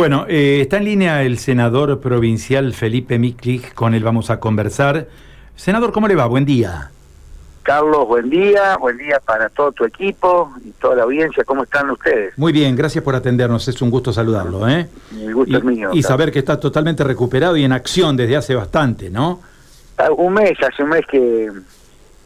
Bueno, eh, está en línea el senador provincial Felipe Miklich, con él vamos a conversar. Senador, ¿cómo le va? Buen día. Carlos, buen día, buen día para todo tu equipo y toda la audiencia. ¿Cómo están ustedes? Muy bien, gracias por atendernos, es un gusto saludarlo. ¿eh? El gusto y, es mío. Y saber que está totalmente recuperado y en acción desde hace bastante, ¿no? Ah, un mes, hace un mes que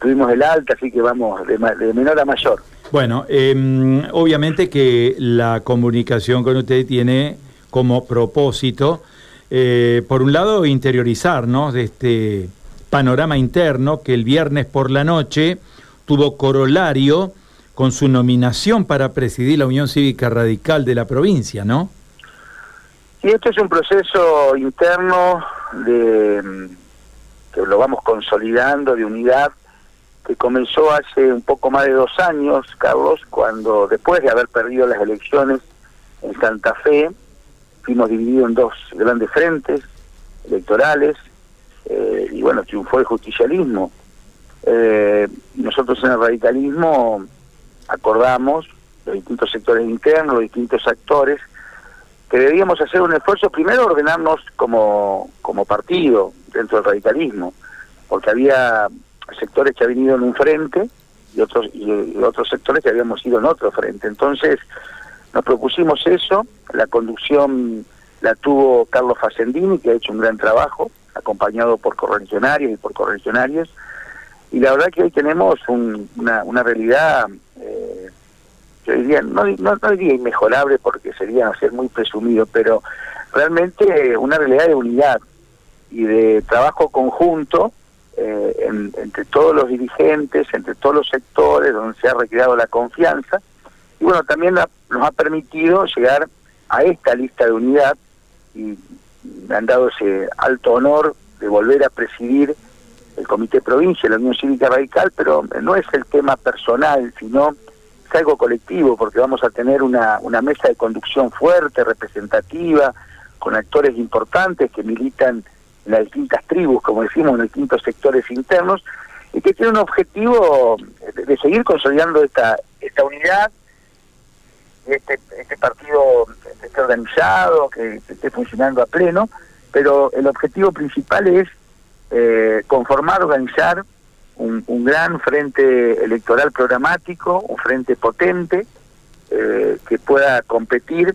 tuvimos el alta, así que vamos de, de menor a mayor. Bueno, eh, obviamente que la comunicación con usted tiene como propósito, eh, por un lado, interiorizarnos de este panorama interno que el viernes por la noche tuvo corolario con su nominación para presidir la Unión Cívica Radical de la provincia, ¿no? Y esto es un proceso interno de que lo vamos consolidando de unidad que comenzó hace un poco más de dos años, Carlos, cuando después de haber perdido las elecciones en Santa Fe, fuimos divididos en dos grandes frentes electorales eh, y bueno, triunfó el justicialismo. Eh, nosotros en el radicalismo acordamos, los distintos sectores internos, los distintos actores, que debíamos hacer un esfuerzo, primero ordenarnos como, como partido dentro del radicalismo, porque había sectores que habían ido en un frente y otros, y otros sectores que habíamos ido en otro frente. Entonces, nos propusimos eso, la conducción la tuvo Carlos Facendini, que ha hecho un gran trabajo, acompañado por correligionarios y por correligionarios, y la verdad que hoy tenemos una, una realidad, eh, yo diría, no, no, no, diría inmejorable porque sería ser muy presumido, pero realmente una realidad de unidad y de trabajo conjunto eh, entre todos los dirigentes, entre todos los sectores, donde se ha recreado la confianza, y bueno, también nos ha permitido llegar a esta lista de unidad y me han dado ese alto honor de volver a presidir el Comité Provincia, la Unión Cívica Radical, pero no es el tema personal, sino es algo colectivo, porque vamos a tener una, una mesa de conducción fuerte, representativa, con actores importantes que militan en las distintas tribus, como decimos, en los distintos sectores internos, y que tiene un objetivo de seguir consolidando esta, esta unidad, este, este partido esté organizado, que, esté funcionando a pleno, pero el objetivo principal es eh, conformar, organizar un, gran frente electoral programático, un frente potente, eh, que pueda competir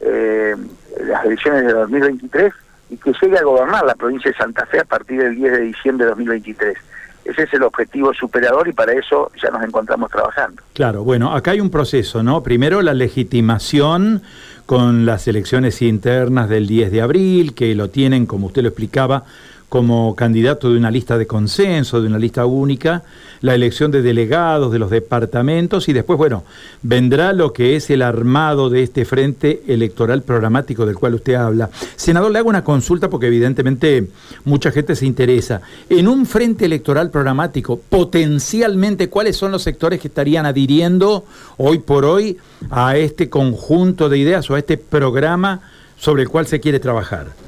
eh, las elecciones de 2023 y que llegue a gobernar la provincia de Santa Fe a partir del 10 de diciembre de 2023. Ese es el objetivo superador y para eso ya nos encontramos trabajando. Claro, bueno, acá hay un proceso, ¿no? Primero la legitimación con las elecciones internas del 10 de abril, que lo tienen, como usted lo explicaba, como candidato de una lista de consenso, de una lista única, la elección de delegados de los departamentos y después, bueno, vendrá lo que es el armado de este frente electoral programático del cual usted habla. Senador, le hago una consulta porque evidentemente mucha gente se interesa. En un frente electoral programático, potencialmente, ¿cuáles son los sectores que estarían adhiriendo hoy por hoy a este conjunto de ideas o a este programa sobre el cual se quiere trabajar?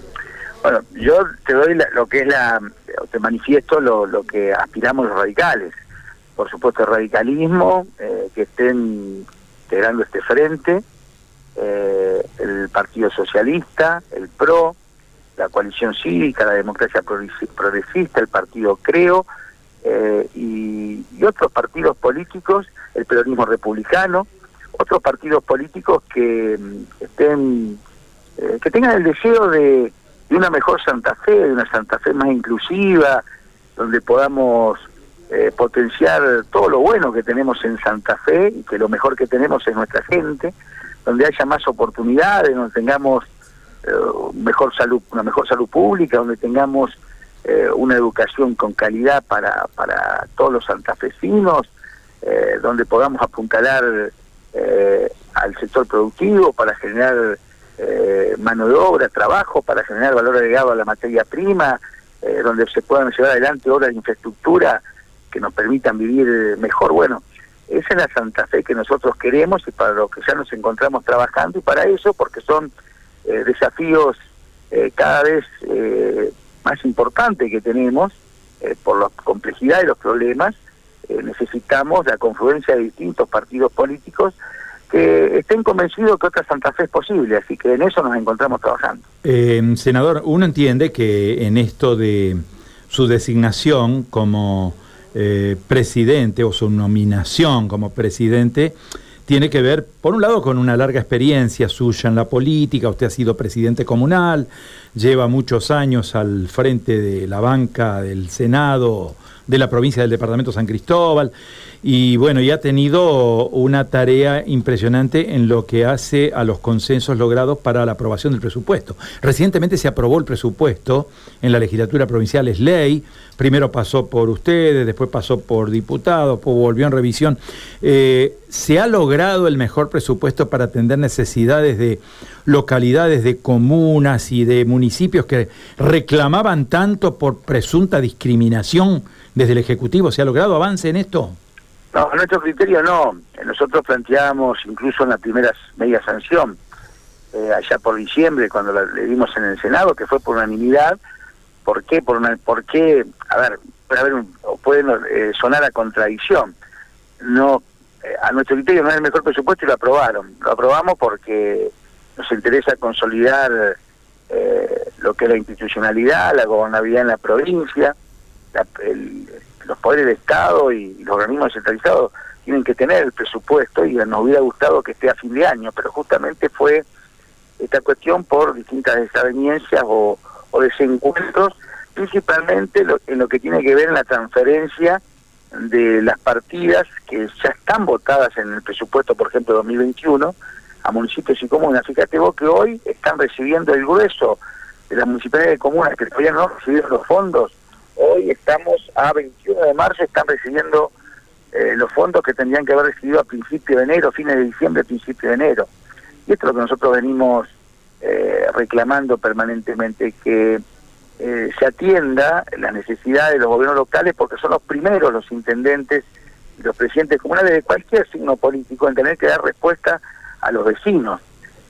Bueno, yo te doy lo que es la, te manifiesto lo, lo que aspiramos los radicales. Por supuesto, el radicalismo, eh, que estén integrando este frente, eh, el Partido Socialista, el PRO, la coalición cívica, la democracia progresista, el Partido Creo, eh, y, y, otros partidos políticos, el peronismo republicano, otros partidos políticos que mm, estén, que tengan el deseo de de una mejor Santa Fe, de una Santa Fe más inclusiva, donde podamos eh, potenciar todo lo bueno que tenemos en Santa Fe y que lo mejor que tenemos es nuestra gente, donde haya más oportunidades, donde tengamos eh, mejor salud, una mejor salud pública, donde tengamos eh, una educación con calidad para, para todos los santafesinos, donde podamos apuntalar al sector productivo para generar eh, mano de obra, trabajo para generar valor agregado a la materia prima, eh, donde se puedan llevar adelante obras de infraestructura que nos permitan vivir mejor. Bueno, esa es la Santa Fe que nosotros queremos y para lo que ya nos encontramos trabajando y para eso, porque son eh, desafíos cada vez más importantes que tenemos por la complejidad de los problemas, necesitamos la confluencia de distintos partidos políticos que estén convencidos que otra Santa Fe es posible, así que en eso nos encontramos trabajando. Eh, senador, uno entiende que en esto de su designación como eh, presidente o su nominación como presidente, tiene que ver, por un lado, con una larga experiencia suya en la política, usted ha sido presidente comunal, lleva muchos años al frente de la banca del Senado de la provincia del Departamento San Cristóbal, y bueno, y ha tenido una tarea impresionante en lo que hace a los consensos logrados para la aprobación del presupuesto. Recientemente se aprobó el presupuesto en la legislatura provincial, es ley, primero pasó por ustedes, después pasó por diputados, después volvió en revisión. Eh, ¿Se ha logrado el mejor presupuesto para atender necesidades de localidades, de comunas y de municipios que reclamaban tanto por presunta discriminación desde el Ejecutivo? ¿Se ha logrado avance en esto? No, a nuestro criterio no. Nosotros planteamos incluso en la primera media sanción, eh, allá por diciembre, cuando la, le dimos en el Senado, que fue por unanimidad. ¿Por qué? Por, por qué? A ver, puede, haber un, puede eh, sonar a contradicción. No, eh, a nuestro criterio no es el mejor presupuesto y lo aprobaron. Lo aprobamos porque nos interesa consolidar lo que es la institucionalidad, la gobernabilidad en la provincia, los poderes de Estado y, los organismos descentralizados tienen que tener el presupuesto y nos hubiera gustado que esté a fin de año, pero justamente fue esta cuestión por distintas desavenencias o, desencuentros, principalmente en lo que tiene que ver en la transferencia de las partidas que ya están votadas en el presupuesto, por ejemplo, 2021, a municipios y comunas. Fíjate vos que hoy están recibiendo el grueso de las municipalidades de comunas que todavía no recibieron los fondos Hoy estamos a 21 de marzo, están recibiendo eh, los fondos que tendrían que haber recibido a principio de enero, fines de diciembre, principio de enero. Y esto es lo que nosotros venimos eh, reclamando permanentemente, que eh, se atienda la necesidad de los gobiernos locales, porque son los primeros los intendentes y los presidentes comunales de cualquier signo político en tener que dar respuesta a los vecinos.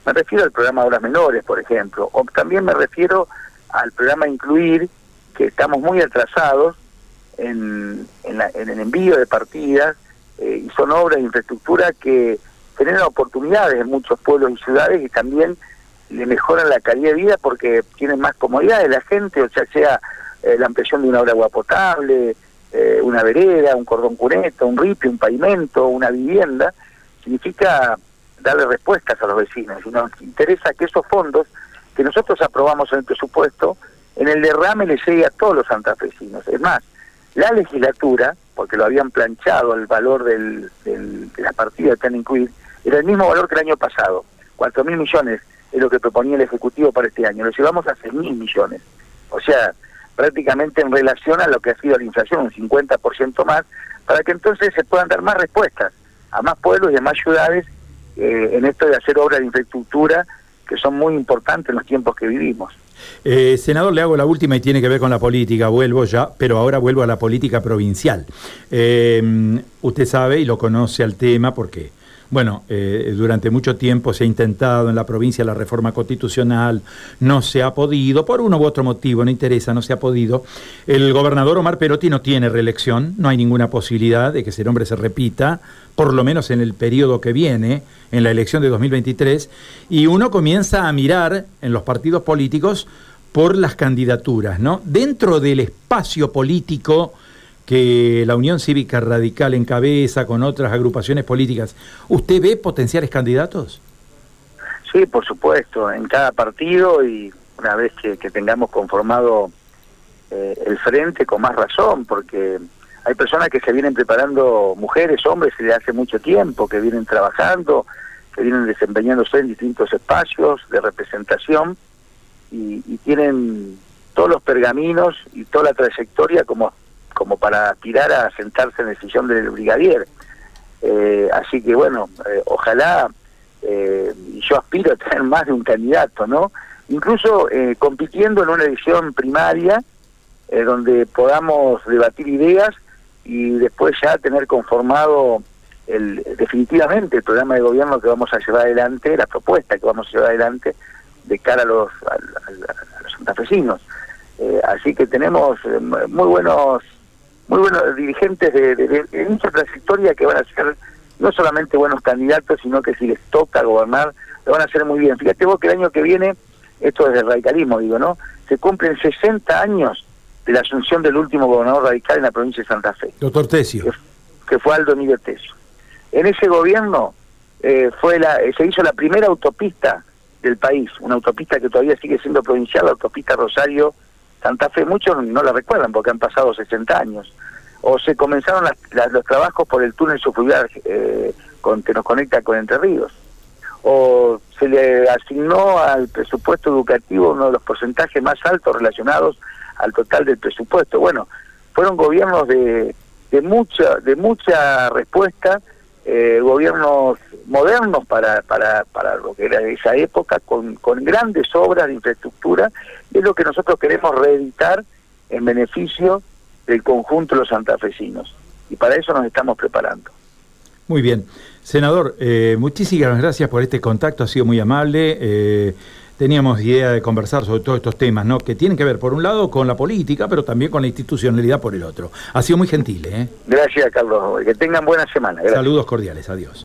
Me refiero al programa de obras menores, por ejemplo, o también me refiero al programa Incluir, que estamos muy atrasados en, en, el envío de partidas eh, y son obras de infraestructura que generan oportunidades en muchos pueblos y ciudades y también le mejoran la calidad de vida porque tienen más comodidades la gente, o sea, sea eh, la ampliación de una obra agua potable, eh, una vereda, un cordón cuneto, un ripio, un pavimento, una vivienda, significa darle respuestas a los vecinos. Y nos interesa que esos fondos que nosotros aprobamos en el presupuesto en el derrame le llegue a todos los santafesinos. Es más, la legislatura, porque lo habían planchado el valor del, de la partida que han incluir, era el mismo valor que el año pasado, cuatro mil millones es lo que proponía el Ejecutivo para este año, lo llevamos a seis mil millones. O sea, prácticamente en relación a lo que ha sido la inflación, un 50% más, para que entonces se puedan dar más respuestas a más pueblos y a más ciudades eh, en esto de hacer obras de infraestructura que son muy importantes en los tiempos que vivimos. Eh, senador, le hago la última y tiene que ver con la política. Vuelvo ya, pero ahora vuelvo a la política provincial. Eh, usted sabe y lo conoce al tema porque, bueno, eh, durante mucho tiempo se ha intentado en la provincia la reforma constitucional, no se ha podido, por uno u otro motivo, no interesa, no se ha podido. El gobernador Omar Perotti no tiene reelección, no hay ninguna posibilidad de que ese nombre se repita, por lo menos en el periodo que viene, en la elección de 2023, y uno comienza a mirar en los partidos políticos por las candidaturas, ¿no? Dentro del espacio político que la Unión Cívica Radical encabeza con otras agrupaciones políticas, ¿usted ve potenciales candidatos? Sí, por supuesto, en cada partido y una vez que, tengamos conformado eh, el frente con más razón, porque hay personas que se vienen preparando, mujeres, hombres, desde hace mucho tiempo, que vienen trabajando, que vienen desempeñándose en distintos espacios de representación y, tienen todos los pergaminos y toda la trayectoria como, como para aspirar a sentarse en el sillón del brigadier. Eh, así que bueno, eh, ojalá, eh, yo aspiro a tener más de un candidato, ¿no? Incluso compitiendo en una edición primaria, donde podamos debatir ideas y después ya tener conformado el, definitivamente el programa de gobierno que vamos a llevar adelante, la propuesta que vamos a llevar adelante de cara a los, a, los santafesinos. Eh, así que tenemos eh, muy buenos muy buenos dirigentes de, mucha trayectoria que van a ser no solamente buenos candidatos, sino que si les toca gobernar, lo van a hacer muy bien. Fíjate vos que el año que viene, esto es el radicalismo, digo, ¿no? Se cumplen 60 años de la asunción del último gobernador radical en la provincia de Santa Fe. Doctor Tesio. Que, fue Aldo Emilio Tesio. En ese gobierno eh, fue la, se hizo la primera autopista del país, una autopista que todavía sigue siendo provincial, la autopista Rosario Santa Fe. Muchos no la recuerdan porque han pasado 60 años. O se comenzaron los trabajos por el túnel subfluvial eh, con, que nos conecta con Entre Ríos. O se le asignó al presupuesto educativo uno de los porcentajes más altos relacionados al total del presupuesto. Bueno, fueron gobiernos de, de mucha de mucha respuesta, eh, gobiernos modernos para, para, para lo que era esa época, con, con grandes obras de infraestructura, es lo que nosotros queremos reeditar en beneficio del conjunto de los santafesinos. Y para eso nos estamos preparando. Muy bien. Senador, eh, muchísimas gracias por este contacto, ha sido muy amable. Eh, teníamos idea de conversar sobre todos estos temas, ¿no? Que tienen que ver, por un lado, con la política, pero también con la institucionalidad por el otro. Ha sido muy gentil, ¿eh? Gracias, Carlos. Que tengan buena semana. Saludos cordiales. Adiós.